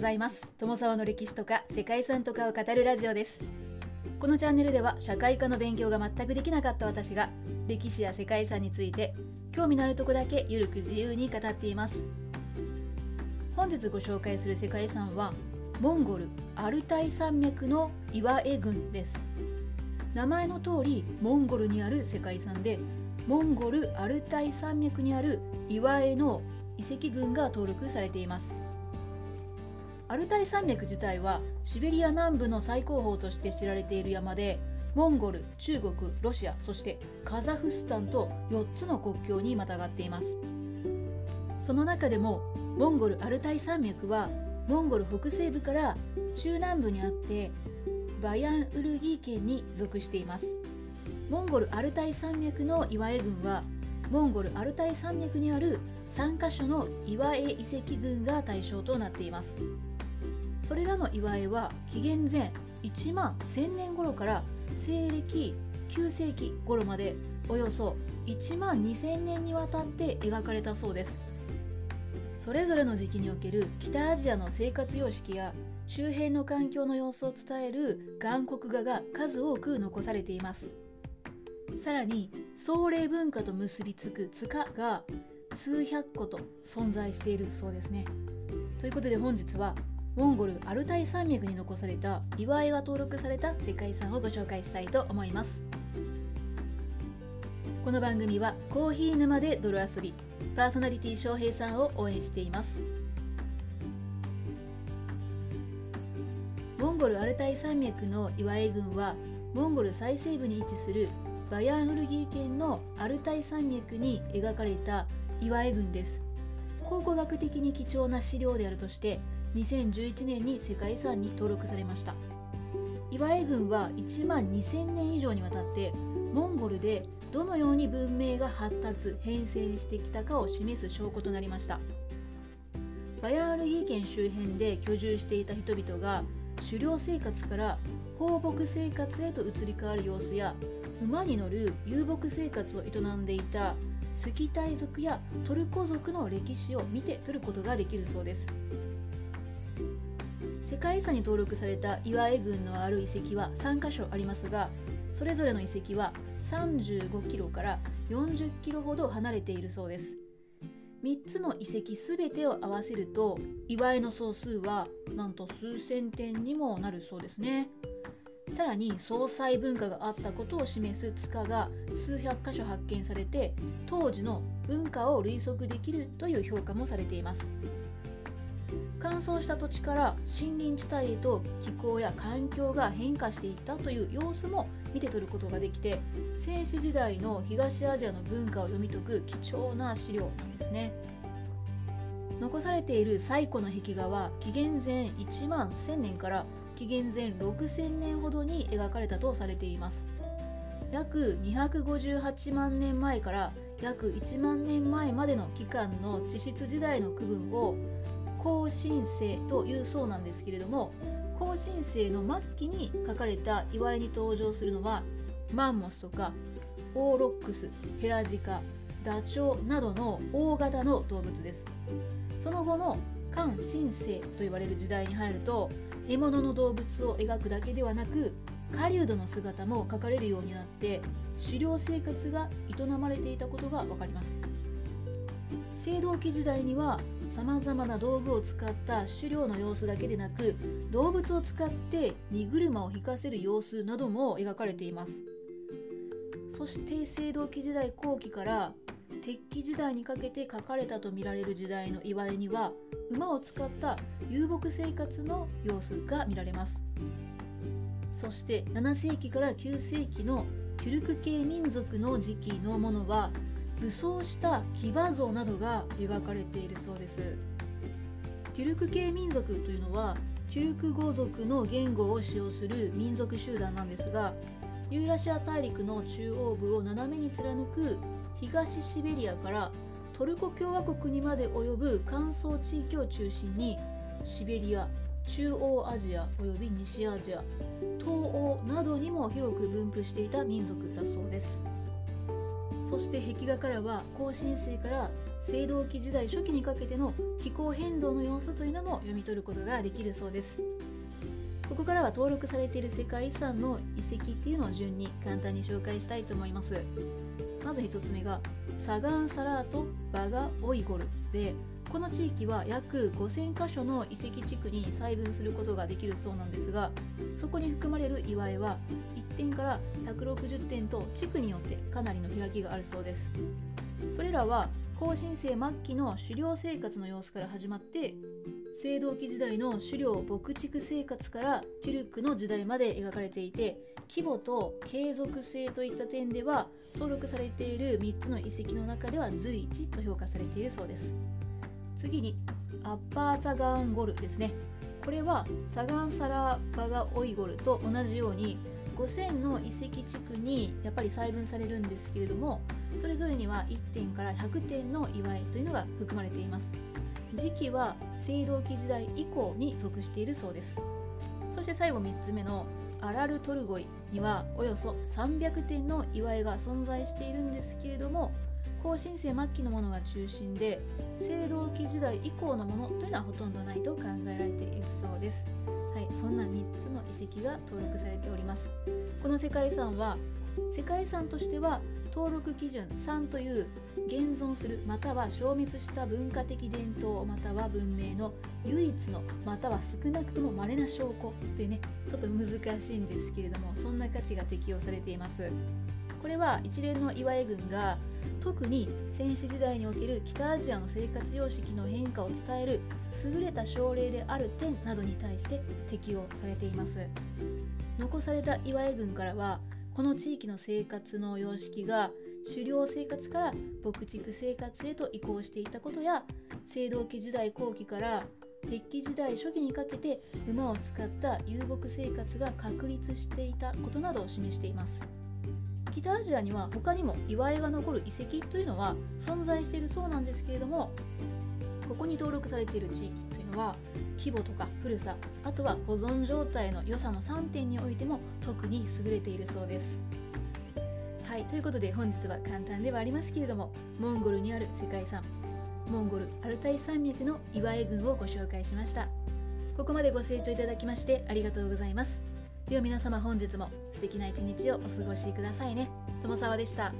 ございます。友沢の歴史とか世界遺産とかを語るラジオです。このチャンネルでは社会科の勉強が全くできなかった私が歴史や世界遺産について興味のあるとこだけゆるく自由に語っています。本日ご紹介する世界遺産はモンゴルアルタイ山脈の岩絵群です。名前の通りモンゴルにある世界遺産でモンゴルアルタイ山脈にある岩絵の遺跡群が登録されています。アルタイ山脈自体はシベリア南部の最高峰として知られている山でモンゴル中国ロシアそしてカザフスタンと4つの国境にまたがっています。その中でもモンゴルアルタイ山脈はモンゴル北西部から中南部にあってバヤンウルギー県に属しています。モンゴルアルタイ山脈の岩絵群はモンゴルアルタイ山脈にある3カ所の岩絵遺跡群が対象となっています。それらの岩絵は紀元前1万1000年頃から西暦9世紀頃までおよそ1万2000年にわたって描かれたそうです。それぞれの時期における北アジアの生活様式や周辺の環境の様子を伝える岩国画が数多く残されています。さらに壮麗文化と結びつく塚が数百個と存在しているそうですね。ということで本日はモンゴルアルタイ山脈に残された岩絵が登録された世界遺産をご紹介したいと思います。この番組はコーヒー沼で泥遊びパーソナリティ翔平さんを応援しています。モンゴルアルタイ山脈の岩絵群はモンゴル最西部に位置するバヤンウルギー県のアルタイ山脈に描かれた岩絵群です。考古学的に貴重な資料であるとして2011年に世界遺産に登録されました。岩絵群は1万2000年以上にわたってモンゴルでどのように文明が発達変遷してきたかを示す証拠となりました。バヤールギー県周辺で居住していた人々が狩猟生活から放牧生活へと移り変わる様子や馬に乗る遊牧生活を営んでいたスキタイ族やトルコ族の歴史を見て取ることができるそうです。世界遺産に登録された岩絵群のある遺跡は3カ所ありますがそれぞれの遺跡は35キロから40キロほど離れているそうです。3つの遺跡全てを合わせると岩絵の総数はなんと数千点にもなるそうですね。さらに総裁文化があったことを示す塚が数百箇所発見されて当時の文化を類測できるという評価もされています。乾燥した土地から森林地帯へと気候や環境が変化していったという様子も見て取ることができて戦史時代の東アジアの文化を読み解く貴重な資料なんですね。残されている最古の壁画は紀元前1万1000年から紀元前6000年ほどに描かれたとされています。約258万年前から約1万年前までの期間の地質時代の区分を後進生というそうなんですけれども後進生の末期に書かれた祝いに登場するのはマンモスとかオーロックスヘラジカダチョウなどの大型の動物です。その後の漢新世と言われる時代に入ると獲物の動物を描くだけではなく狩人の姿も描かれるようになって狩猟生活が営まれていたことが分かります。青銅器時代にはさまざまな道具を使った狩猟の様子だけでなく動物を使って荷車を引かせる様子なども描かれています。そして青銅器時代後期から鉄器時代にかけて描かれたとみられる時代の祝いには馬を使った遊牧生活の様子が見られます。そして7世紀から9世紀のテュルク系民族の時期のものは武装した騎馬像などが描かれているそうです。テュルク系民族というのはテュルク語族の言語を使用する民族集団なんですがユーラシア大陸の中央部を斜めに貫く東シベリアからトルコ共和国にまで及ぶ乾燥地域を中心にシベリア中央アジアおよび西アジア東欧などにも広く分布していた民族だそうです。そして壁画からは後進世から青銅器時代初期にかけての気候変動の様子というのも読み取ることができるそうです。ここからは登録されている世界遺産の遺跡っていうのを順に簡単に紹介したいと思います。まず1つ目がサガンサラート・バガ・オイゴルでこの地域は約5000箇所の遺跡地区に細分することができるそうなんですがそこに含まれる祝いは点から160点と地区によってかなりの開きがあるそうです。それらは後進生末期の狩猟生活の様子から始まって青銅器時代の狩猟牧畜生活からテュルクの時代まで描かれていて規模と継続性といった点では登録されている3つの遺跡の中では随一と評価されているそうです。次にアッパーザガーンゴルですね。これはザガンサラバガオイゴルと同じように5000の遺跡地区にやっぱり細分されるんですけれどもそれぞれには1点から100点の祝いというのが含まれています時期は青銅器時代以降に属しているそうですそして最後3つ目のアラルトルゴイにはおよそ300点の祝いが存在しているんですけれども後進世末期のものが中心で青銅器時代以降のものというのはほとんどないと考えられているそうです。そんな3つの遺跡が登録されております。この世界遺産は世界遺産としては登録基準3という現存するまたは消滅した文化的伝統または文明の唯一のまたは少なくとも稀な証拠というねちょっと難しいんですけれどもそんな価値が適用されていますこれは一連の岩江軍が特に戦死時代における北アジアの生活様式の変化を伝える優れた症例である点などに対して適用されています。残された岩江軍からはこの地域の生活の様式が狩猟生活から牧畜生活へと移行していたことや青銅器時代後期から鉄器時代初期にかけて馬を使った遊牧生活が確立していたことなどを示しています。北アジアには他にも祝いが残る遺跡というのは存在しているそうなんですけれどもここに登録されている地域というのは規模とか古さあとは保存状態の良さの3点においても特に優れているそうです。はいということで本日は簡単ではありますけれどもモンゴルにある世界遺産モンゴルアルタイ山脈の岩江郡をご紹介しました。ここまでご清聴いただきましてありがとうございます。では皆様本日も素敵な一日をお過ごしくださいね友沢でした。